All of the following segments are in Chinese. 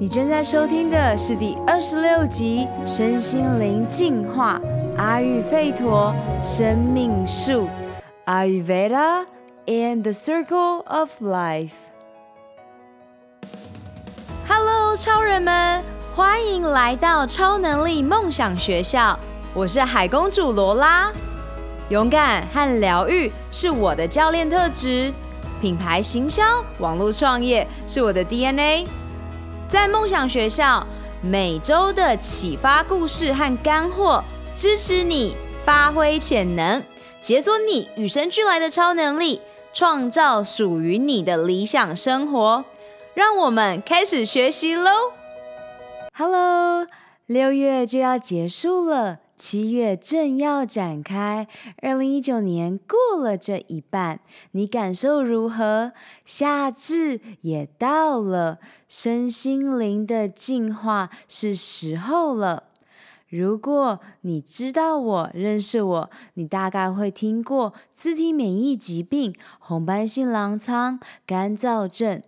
你正在收听的是第二十六集《身心灵净化阿育吠陀生命树 Ayurveda and the Circle of Life》。Hello，超人们，欢迎来到超能力梦想学校。我是海公主罗拉。勇敢和疗愈是我的教练特质。品牌行销、网络创业是我的 DNA。在梦想学校，每周的启发故事和干货，支持你发挥潜能，解锁你与生俱来的超能力，创造属于你的理想生活。让我们开始学习喽！Hello，六月就要结束了。七月正要展开，二零一九年过了这一半，你感受如何？夏至也到了，身心灵的净化是时候了。如果你知道我、认识我，你大概会听过自体免疫疾病、红斑性狼疮、干燥症。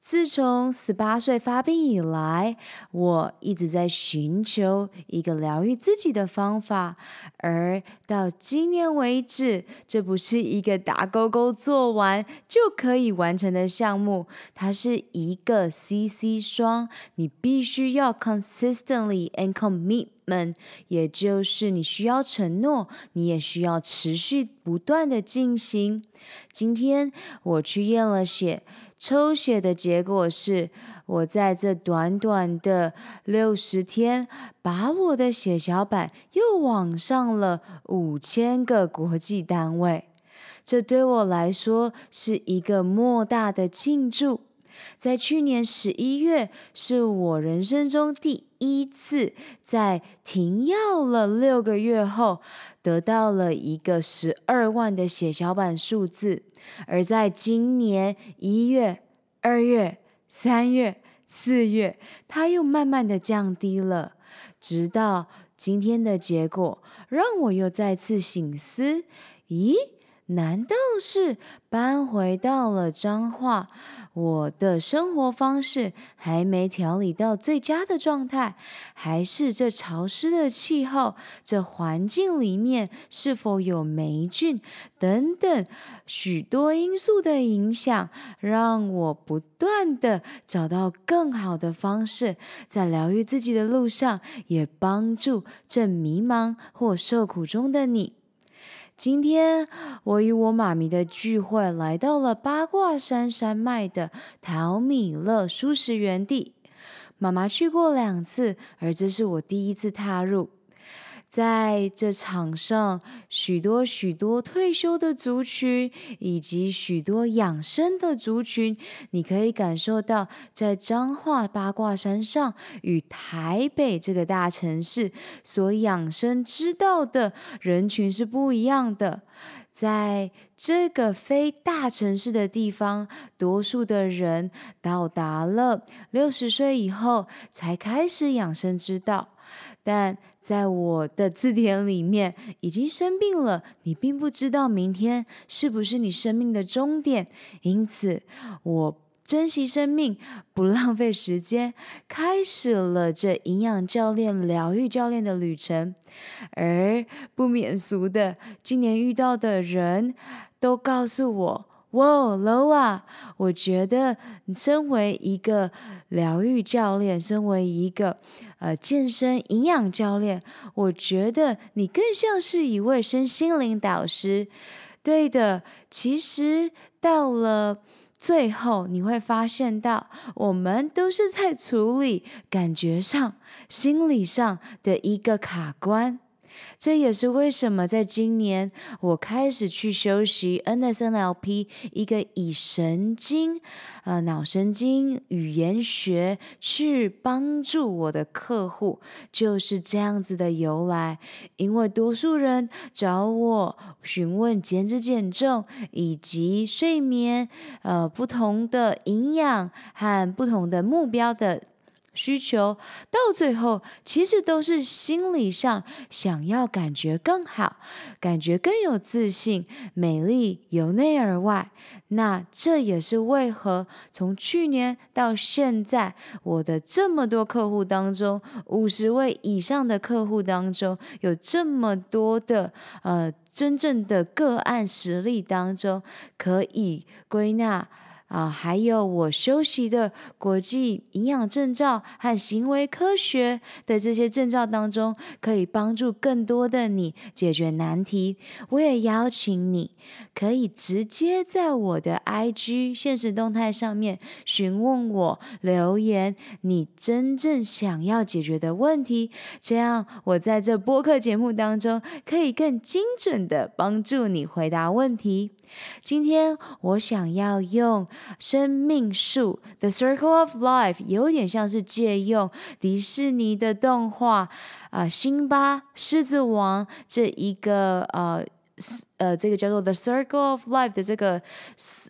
自从十八岁发病以来，我一直在寻求一个疗愈自己的方法，而到今年为止，这不是一个打勾勾做完就可以完成的项目，它是一个 CC 双，你必须要 consistently and commitment，也就是你需要承诺，你也需要持续不断的进行。今天我去验了血。抽血的结果是，我在这短短的六十天，把我的血小板又往上了五千个国际单位。这对我来说是一个莫大的庆祝。在去年十一月，是我人生中第一次在停药了六个月后，得到了一个十二万的血小板数字。而在今年一月、二月、三月、四月，它又慢慢的降低了，直到今天的结果，让我又再次醒思：咦？难道是搬回到了彰化，我的生活方式还没调理到最佳的状态，还是这潮湿的气候，这环境里面是否有霉菌等等许多因素的影响，让我不断的找到更好的方式，在疗愈自己的路上，也帮助正迷茫或受苦中的你。今天我与我妈咪的聚会来到了八卦山山脉的淘米乐舒适园地。妈妈去过两次，而这是我第一次踏入。在这场上，许多许多退休的族群，以及许多养生的族群，你可以感受到，在彰化八卦山上与台北这个大城市所养生之道的人群是不一样的。在这个非大城市的地方，多数的人到达了六十岁以后才开始养生之道。但在我的字典里面，已经生病了，你并不知道明天是不是你生命的终点。因此，我珍惜生命，不浪费时间，开始了这营养教练、疗愈教练的旅程。而不免俗的，今年遇到的人都告诉我。哇，Loa，我觉得你身为一个疗愈教练，身为一个呃健身营养教练，我觉得你更像是一位身心灵导师。对的，其实到了最后，你会发现到我们都是在处理感觉上、心理上的一个卡关。这也是为什么在今年我开始去修习 NSNLP，一个以神经、呃脑神经语言学去帮助我的客户，就是这样子的由来。因为多数人找我询问减脂减重以及睡眠，呃不同的营养和不同的目标的。需求，到最后其实都是心理上想要感觉更好，感觉更有自信，美丽由内而外。那这也是为何从去年到现在，我的这么多客户当中，五十位以上的客户当中，有这么多的呃真正的个案实例当中，可以归纳。啊，还有我修习的国际营养证照和行为科学的这些证照当中，可以帮助更多的你解决难题。我也邀请你，可以直接在我的 IG 现实动态上面询问我留言，你真正想要解决的问题，这样我在这播客节目当中可以更精准的帮助你回答问题。今天我想要用生命树 The Circle of Life，有点像是借用迪士尼的动画啊，辛巴狮子王这一个呃呃，这个叫做 The Circle of Life 的这个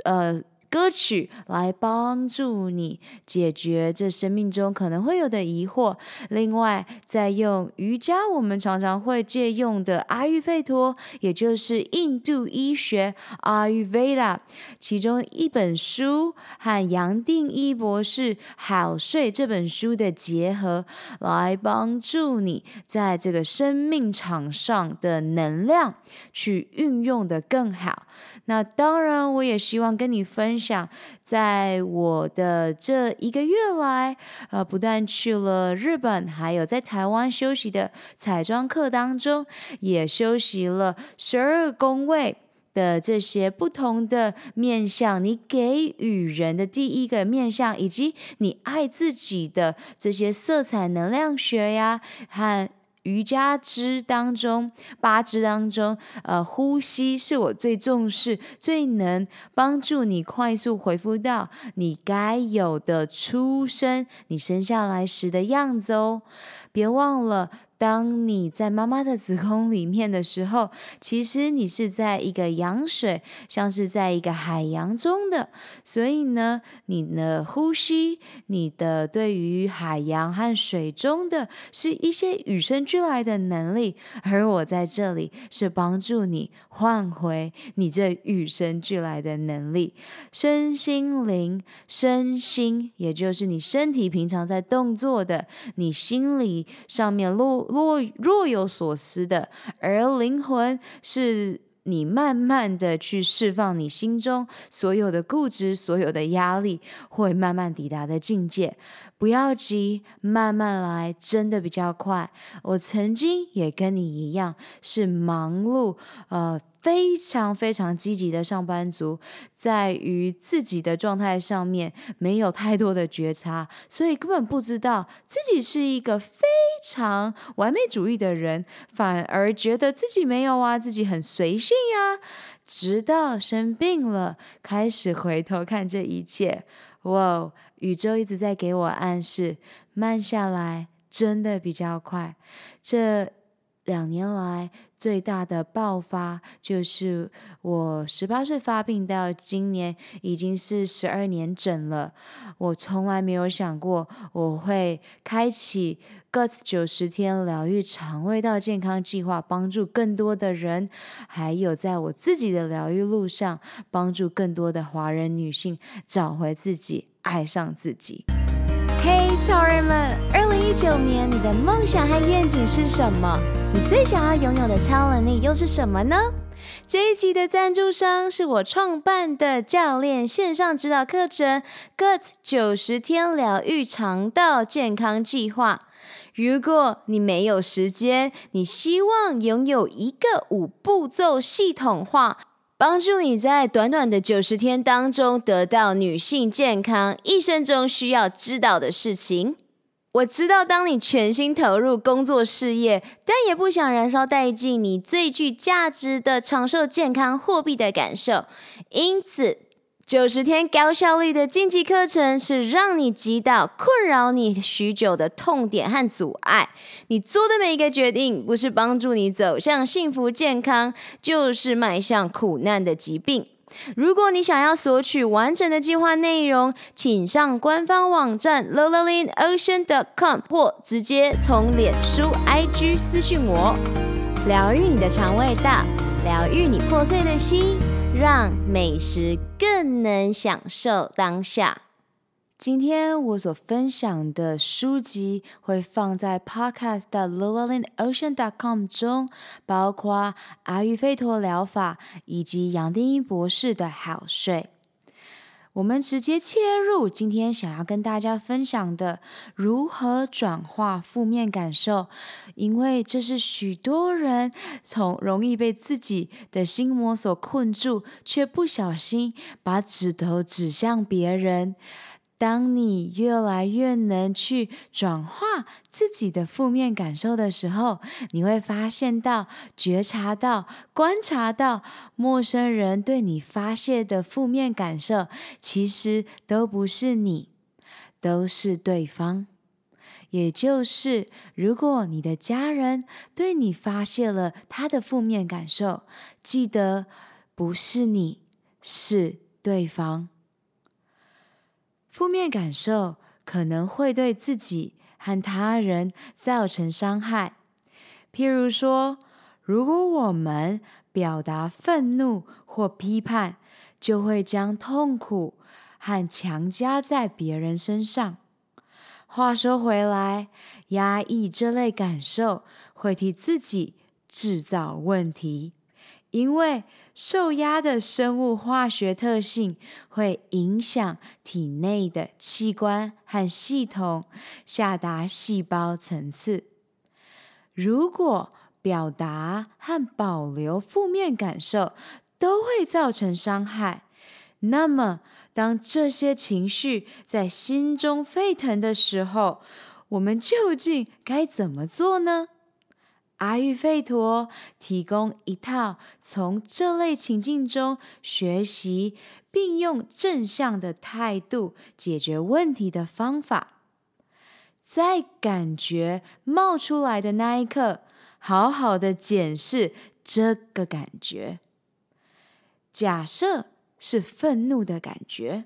呃。歌曲来帮助你解决这生命中可能会有的疑惑。另外，再用瑜伽，我们常常会借用的阿育吠陀，也就是印度医学 Ayurveda，其中一本书和杨定一博士《好睡》这本书的结合，来帮助你在这个生命场上的能量去运用得更好。那当然，我也希望跟你分享，在我的这一个月来，呃，不但去了日本，还有在台湾休息的彩妆课当中，也休息了十二宫位的这些不同的面向，你给予人的第一个面向，以及你爱自己的这些色彩能量学呀，和。瑜伽之当中，八支当中，呃，呼吸是我最重视、最能帮助你快速回复到你该有的出生，你生下来时的样子哦。别忘了。当你在妈妈的子宫里面的时候，其实你是在一个羊水，像是在一个海洋中的。所以呢，你的呼吸，你的对于海洋和水中的是一些与生俱来的能力，而我在这里是帮助你换回你这与生俱来的能力，身心灵、身心，也就是你身体平常在动作的，你心理上面落。若若有所思的，而灵魂是你慢慢的去释放你心中所有的固执、所有的压力，会慢慢抵达的境界。不要急，慢慢来，真的比较快。我曾经也跟你一样，是忙碌，呃。非常非常积极的上班族，在于自己的状态上面没有太多的觉察，所以根本不知道自己是一个非常完美主义的人，反而觉得自己没有啊，自己很随性呀。直到生病了，开始回头看这一切，哇，宇宙一直在给我暗示，慢下来真的比较快。这。两年来最大的爆发就是我十八岁发病到今年已经是十二年整了。我从来没有想过我会开启 Guts 九十天疗愈肠胃道健康计划，帮助更多的人，还有在我自己的疗愈路上，帮助更多的华人女性找回自己，爱上自己。嘿，超人们！二零一九年你的梦想和愿景是什么？你最想要拥有的超能力又是什么呢？这一集的赞助商是我创办的教练线上指导课程 “Gut 九十天疗愈肠道健康计划”。如果你没有时间，你希望拥有一个五步骤系统化。帮助你在短短的九十天当中得到女性健康一生中需要知道的事情。我知道，当你全心投入工作事业，但也不想燃烧殆尽你最具价值的长寿健康货币的感受，因此。九十天高效率的晋级课程是让你击倒困扰你许久的痛点和阻碍。你做的每一个决定，不是帮助你走向幸福健康，就是迈向苦难的疾病。如果你想要索取完整的计划内容，请上官方网站 lololinocean.com 或直接从脸书 IG 私讯我。疗愈你的肠胃道，疗愈你破碎的心，让美食更能享受当下。今天我所分享的书籍会放在 Podcast 的 lololinocean.com 中，包括阿育吠陀疗法以及杨定一博士的好睡。我们直接切入今天想要跟大家分享的如何转化负面感受，因为这是许多人从容易被自己的心魔所困住，却不小心把指头指向别人。当你越来越能去转化自己的负面感受的时候，你会发现到、觉察到、观察到，陌生人对你发泄的负面感受，其实都不是你，都是对方。也就是，如果你的家人对你发泄了他的负面感受，记得不是你，是对方。负面感受可能会对自己和他人造成伤害。譬如说，如果我们表达愤怒或批判，就会将痛苦和强加在别人身上。话说回来，压抑这类感受会替自己制造问题。因为受压的生物化学特性会影响体内的器官和系统，下达细胞层次。如果表达和保留负面感受都会造成伤害，那么当这些情绪在心中沸腾的时候，我们究竟该怎么做呢？阿育吠陀提供一套从这类情境中学习，并用正向的态度解决问题的方法。在感觉冒出来的那一刻，好好的检视这个感觉。假设是愤怒的感觉，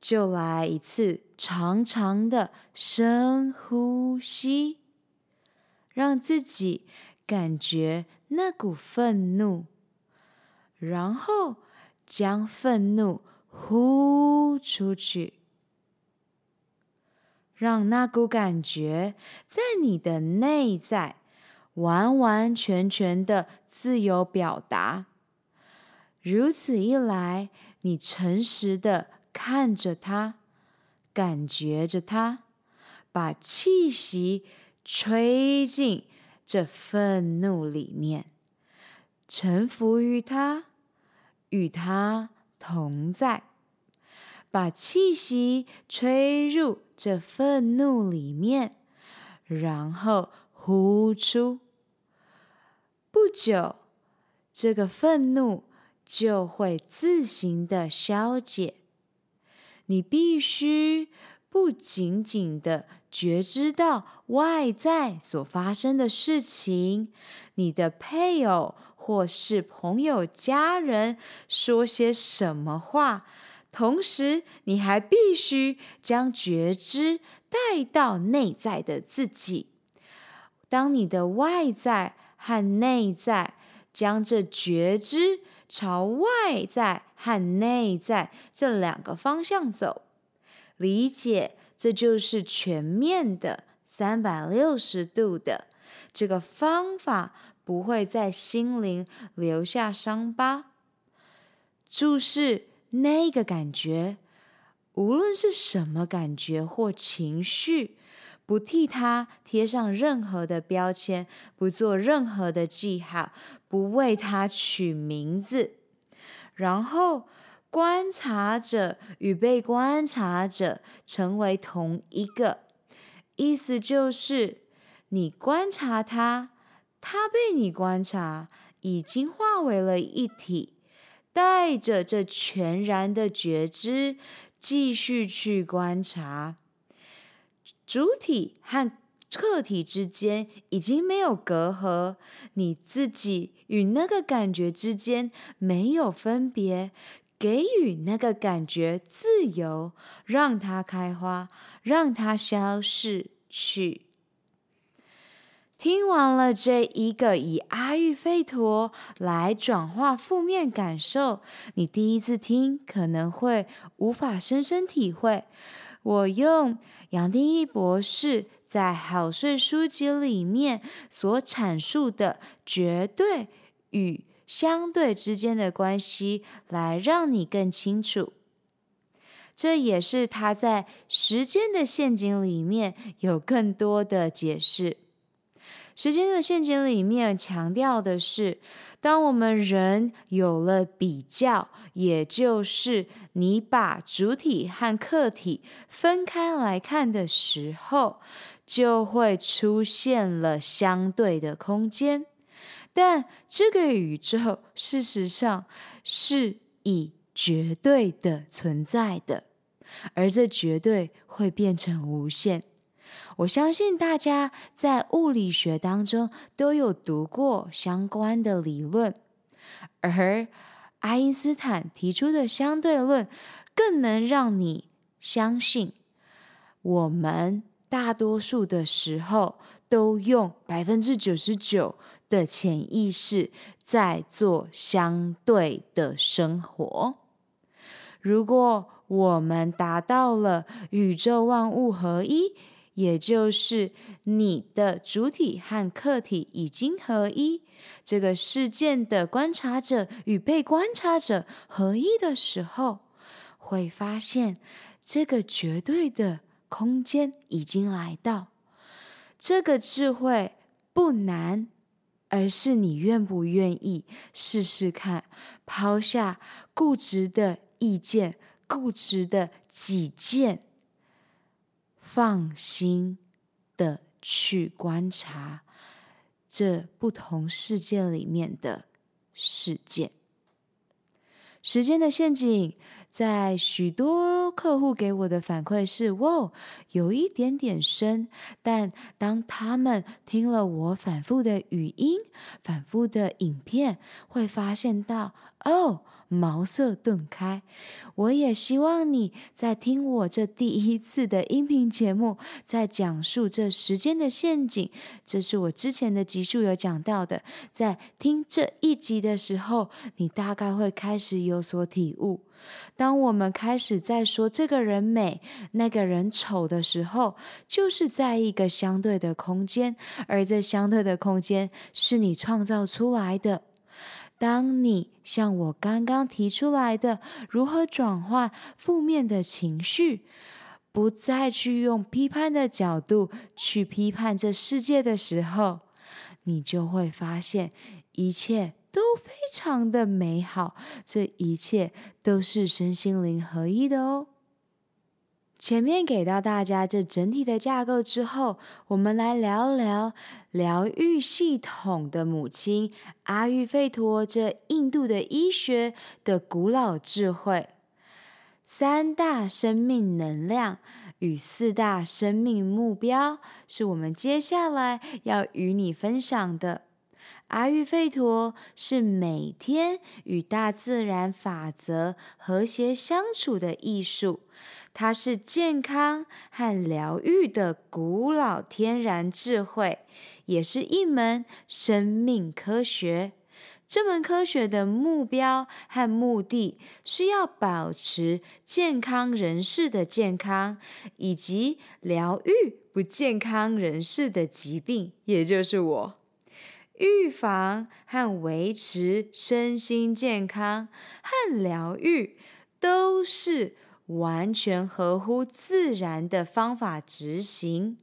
就来一次长长的深呼吸。让自己感觉那股愤怒，然后将愤怒呼出去，让那股感觉在你的内在完完全全的自由表达。如此一来，你诚实的看着它，感觉着它，把气息。吹进这愤怒里面，臣服于它，与它同在，把气息吹入这愤怒里面，然后呼出。不久，这个愤怒就会自行的消解。你必须。不仅仅的觉知到外在所发生的事情，你的配偶或是朋友、家人说些什么话，同时你还必须将觉知带到内在的自己。当你的外在和内在将这觉知朝外在和内在这两个方向走。理解，这就是全面的三百六十度的这个方法，不会在心灵留下伤疤。注视那个感觉，无论是什么感觉或情绪，不替它贴上任何的标签，不做任何的记号，不为它取名字，然后。观察者与被观察者成为同一个，意思就是你观察他，他被你观察，已经化为了一体，带着这全然的觉知继续去观察。主体和客体之间已经没有隔阂，你自己与那个感觉之间没有分别，给予那个感觉自由，让它开花，让它消逝去。听完了这一个以阿育吠陀来转化负面感受，你第一次听可能会无法深深体会。我用杨定一博士在《好睡》书籍里面所阐述的绝对与相对之间的关系，来让你更清楚。这也是他在《时间的陷阱》里面有更多的解释。时间的陷阱里面强调的是，当我们人有了比较，也就是你把主体和客体分开来看的时候，就会出现了相对的空间。但这个宇宙事实上是以绝对的存在的，而这绝对会变成无限。我相信大家在物理学当中都有读过相关的理论，而爱因斯坦提出的相对论更能让你相信，我们大多数的时候都用百分之九十九的潜意识在做相对的生活。如果我们达到了宇宙万物合一，也就是你的主体和客体已经合一，这个事件的观察者与被观察者合一的时候，会发现这个绝对的空间已经来到。这个智慧不难，而是你愿不愿意试试看，抛下固执的意见、固执的己见。放心的去观察这不同世界里面的事件。时间的陷阱，在许多客户给我的反馈是：哇，有一点点深。但当他们听了我反复的语音、反复的影片，会发现到哦。茅塞顿开，我也希望你在听我这第一次的音频节目，在讲述这时间的陷阱。这是我之前的集数有讲到的，在听这一集的时候，你大概会开始有所体悟。当我们开始在说这个人美，那个人丑的时候，就是在一个相对的空间，而这相对的空间是你创造出来的。当你像我刚刚提出来的，如何转换负面的情绪，不再去用批判的角度去批判这世界的时候，你就会发现一切都非常的美好，这一切都是身心灵合一的哦。前面给到大家这整体的架构之后，我们来聊聊疗愈系统的母亲阿育吠陀，这印度的医学的古老智慧，三大生命能量与四大生命目标，是我们接下来要与你分享的。阿育吠陀是每天与大自然法则和谐相处的艺术，它是健康和疗愈的古老天然智慧，也是一门生命科学。这门科学的目标和目的是要保持健康人士的健康，以及疗愈不健康人士的疾病，也就是我。预防和维持身心健康和疗愈，都是完全合乎自然的方法执行。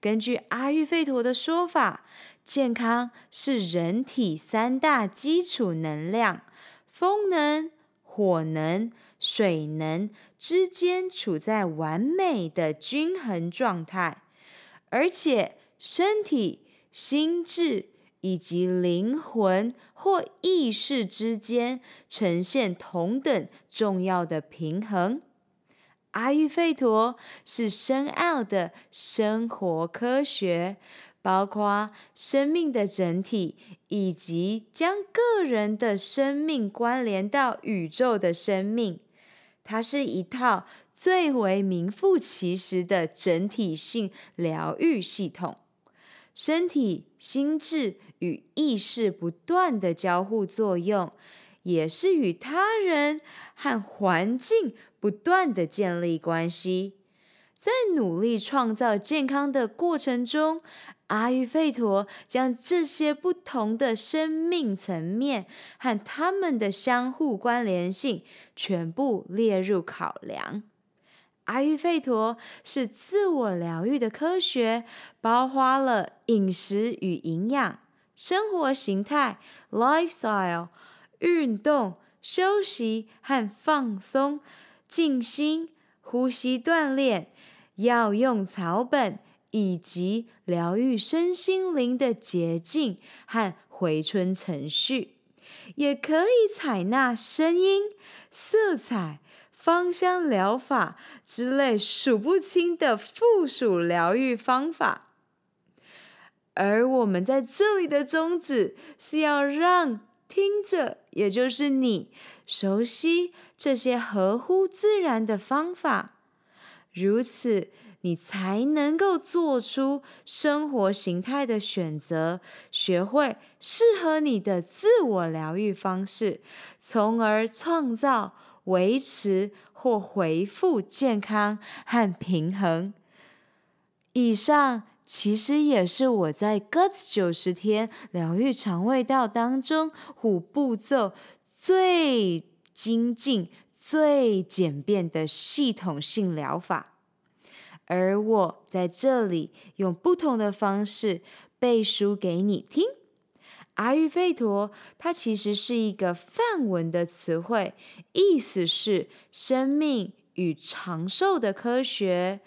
根据阿育吠陀的说法，健康是人体三大基础能量——风能、火能、水能之间处在完美的均衡状态，而且身体、心智。以及灵魂或意识之间呈现同等重要的平衡。阿育吠陀是深奥的生活科学，包括生命的整体，以及将个人的生命关联到宇宙的生命。它是一套最为名副其实的整体性疗愈系统。身体、心智与意识不断的交互作用，也是与他人和环境不断的建立关系。在努力创造健康的过程中，阿育吠陀将这些不同的生命层面和它们的相互关联性全部列入考量。阿育吠陀是自我疗愈的科学，包括了饮食与营养、生活形态 （lifestyle）、运动、休息和放松、静心、呼吸锻炼。药用草本以及疗愈身心灵的捷径和回春程序，也可以采纳声音、色彩、芳香疗法之类数不清的附属疗愈方法。而我们在这里的宗旨是要让听着，也就是你，熟悉这些合乎自然的方法。如此，你才能够做出生活形态的选择，学会适合你的自我疗愈方式，从而创造、维持或恢复健康和平衡。以上其实也是我在 GUTS 九十天疗愈肠胃道当中五步骤最精进。最简便的系统性疗法，而我在这里用不同的方式背书给你听。阿育吠陀，它其实是一个梵文的词汇，意思是生命与长寿的科学。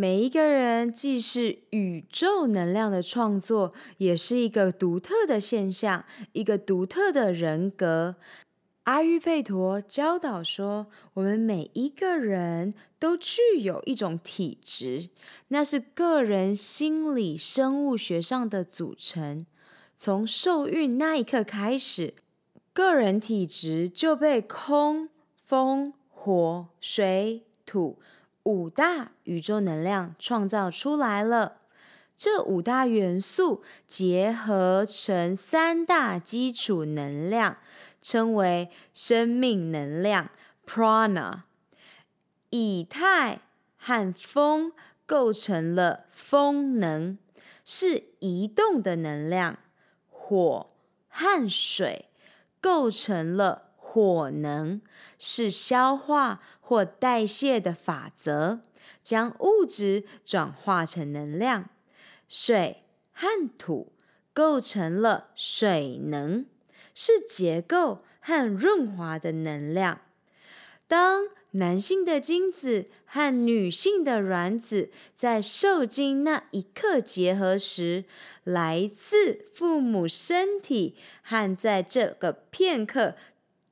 每一个人既是宇宙能量的创作，也是一个独特的现象，一个独特的人格。阿育吠陀教导说，我们每一个人都具有一种体质，那是个人心理生物学上的组成。从受孕那一刻开始，个人体质就被空、风、火、水、土五大宇宙能量创造出来了。这五大元素结合成三大基础能量，称为生命能量 （Prana）。以太和风构成了风能，是移动的能量；火和水构成了火能，是消化或代谢的法则，将物质转化成能量。水和土构成了水能，是结构和润滑的能量。当男性的精子和女性的卵子在受精那一刻结合时，来自父母身体和在这个片刻。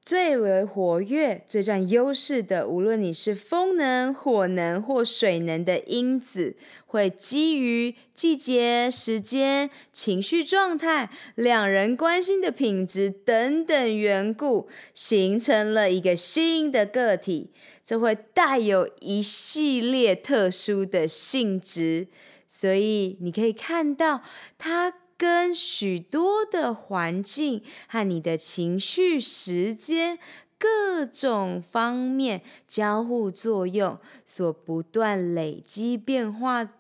最为活跃、最占优势的，无论你是风能、火能或水能的因子，会基于季节、时间、情绪状态、两人关心的品质等等缘故，形成了一个新的个体。这会带有一系列特殊的性质，所以你可以看到它。跟许多的环境和你的情绪、时间各种方面交互作用，所不断累积变化、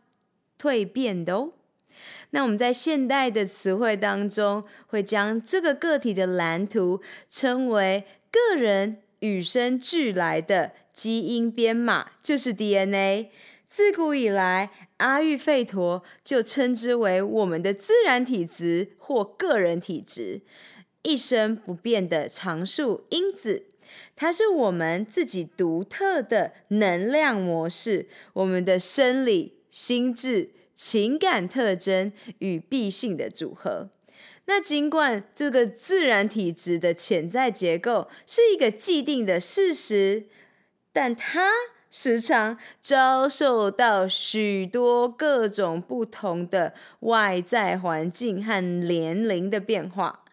蜕变的哦。那我们在现代的词汇当中，会将这个个体的蓝图称为个人与生俱来的基因编码，就是 DNA。自古以来，阿育吠陀就称之为我们的自然体质或个人体质，一生不变的常数因子。它是我们自己独特的能量模式，我们的生理、心智、情感特征与必性的组合。那尽管这个自然体质的潜在结构是一个既定的事实，但它时常遭受到许多各种不同的外在环境和年龄的变化。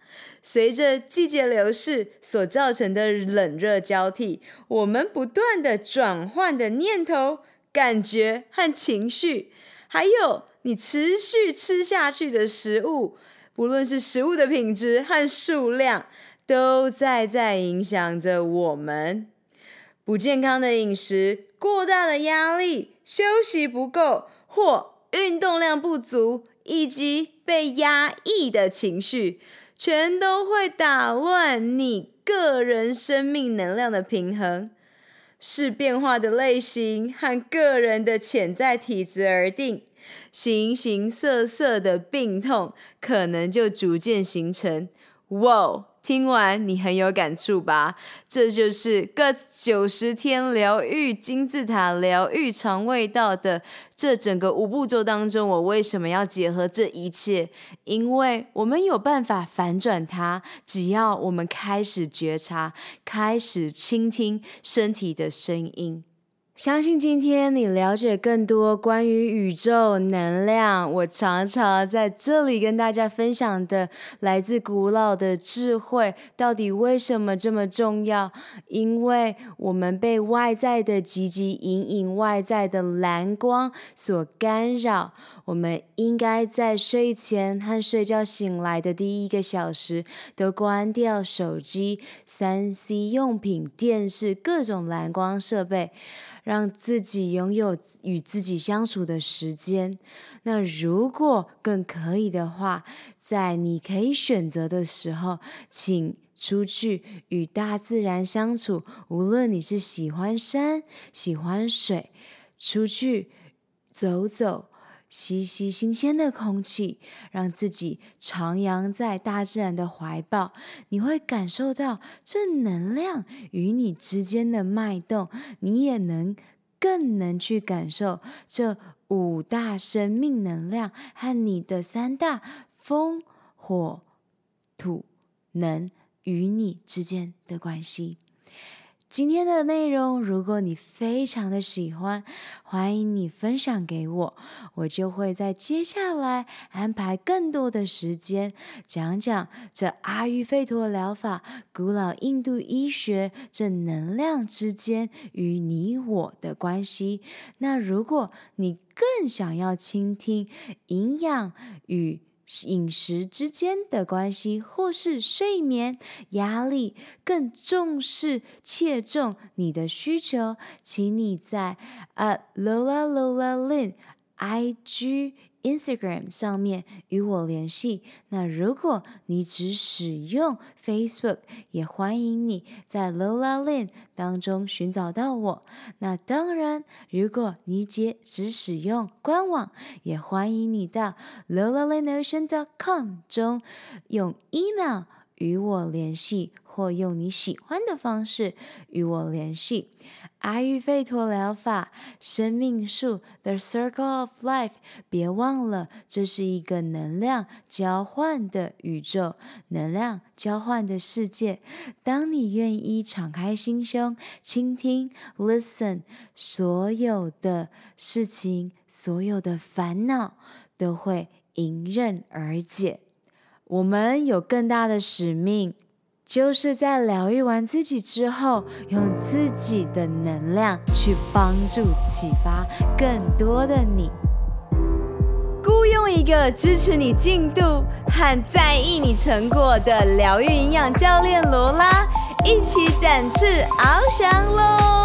随着季节流逝所造成的冷热交替，我们不断的转换的念头、感觉和情绪，还有你持续吃下去的食物，不论是食物的品质和数量，都在在影响着我们。不健康的饮食、过大的压力、休息不够或运动量不足，以及被压抑的情绪。全都会打乱你个人生命能量的平衡，视变化的类型和个人的潜在体质而定，形形色色的病痛可能就逐渐形成。哇！听完你很有感触吧？这就是个九十天疗愈金字塔疗愈肠胃道的这整个五步骤当中，我为什么要结合这一切？因为我们有办法反转它，只要我们开始觉察，开始倾听身体的声音。相信今天你了解更多关于宇宙能量，我常常在这里跟大家分享的来自古老的智慧，到底为什么这么重要？因为我们被外在的汲汲营营、外在的蓝光所干扰，我们应该在睡前和睡觉醒来的第一个小时都关掉手机、三 C 用品、电视、各种蓝光设备。让自己拥有与自己相处的时间。那如果更可以的话，在你可以选择的时候，请出去与大自然相处。无论你是喜欢山、喜欢水，出去走走，吸吸新鲜的空气，让自己徜徉在大自然的怀抱，你会感受到正能量与你之间的脉动，你也能更能去感受这五大生命能量和你的三大风、火、土、能与你之间的关系。今天的内容，如果你非常的喜欢，欢迎你分享给我，我就会在接下来安排更多的时间，讲讲这阿育吠陀疗法、古老印度医学这能量之间与你我的关系。那如果你更想要倾听营养与饮食之间的关系，或是睡眠、压力，更重视切中你的需求，请你在 A Lola Lola Lin IG。Instagram 上面与我联系。那如果你只使用 Facebook，也欢迎你在 Lola Lin 当中寻找到我。那当然，如果你只只使用官网，也欢迎你到 LolaLinOcean.com 中用 email 与我联系，或用你喜欢的方式与我联系。阿育吠陀疗法，生命树，The Circle of Life。别忘了，这是一个能量交换的宇宙，能量交换的世界。当你愿意敞开心胸，倾听，listen，所有的事情，所有的烦恼都会迎刃而解。我们有更大的使命。就是在疗愈完自己之后，用自己的能量去帮助、启发更多的你。雇佣一个支持你进度和在意你成果的疗愈营养教练罗拉，一起展翅翱翔喽！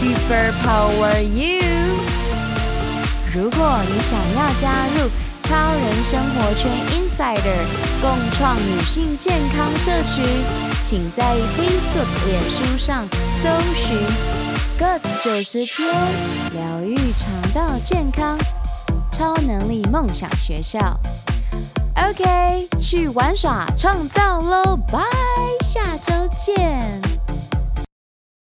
Super Power You！如果你想要加入超人生活圈 Insider，共创女性健康社群，请在 Facebook、脸书上搜寻 Good 九十天，疗愈肠道健康，超能力梦想学校。OK，去玩耍创造喽，拜，下周见。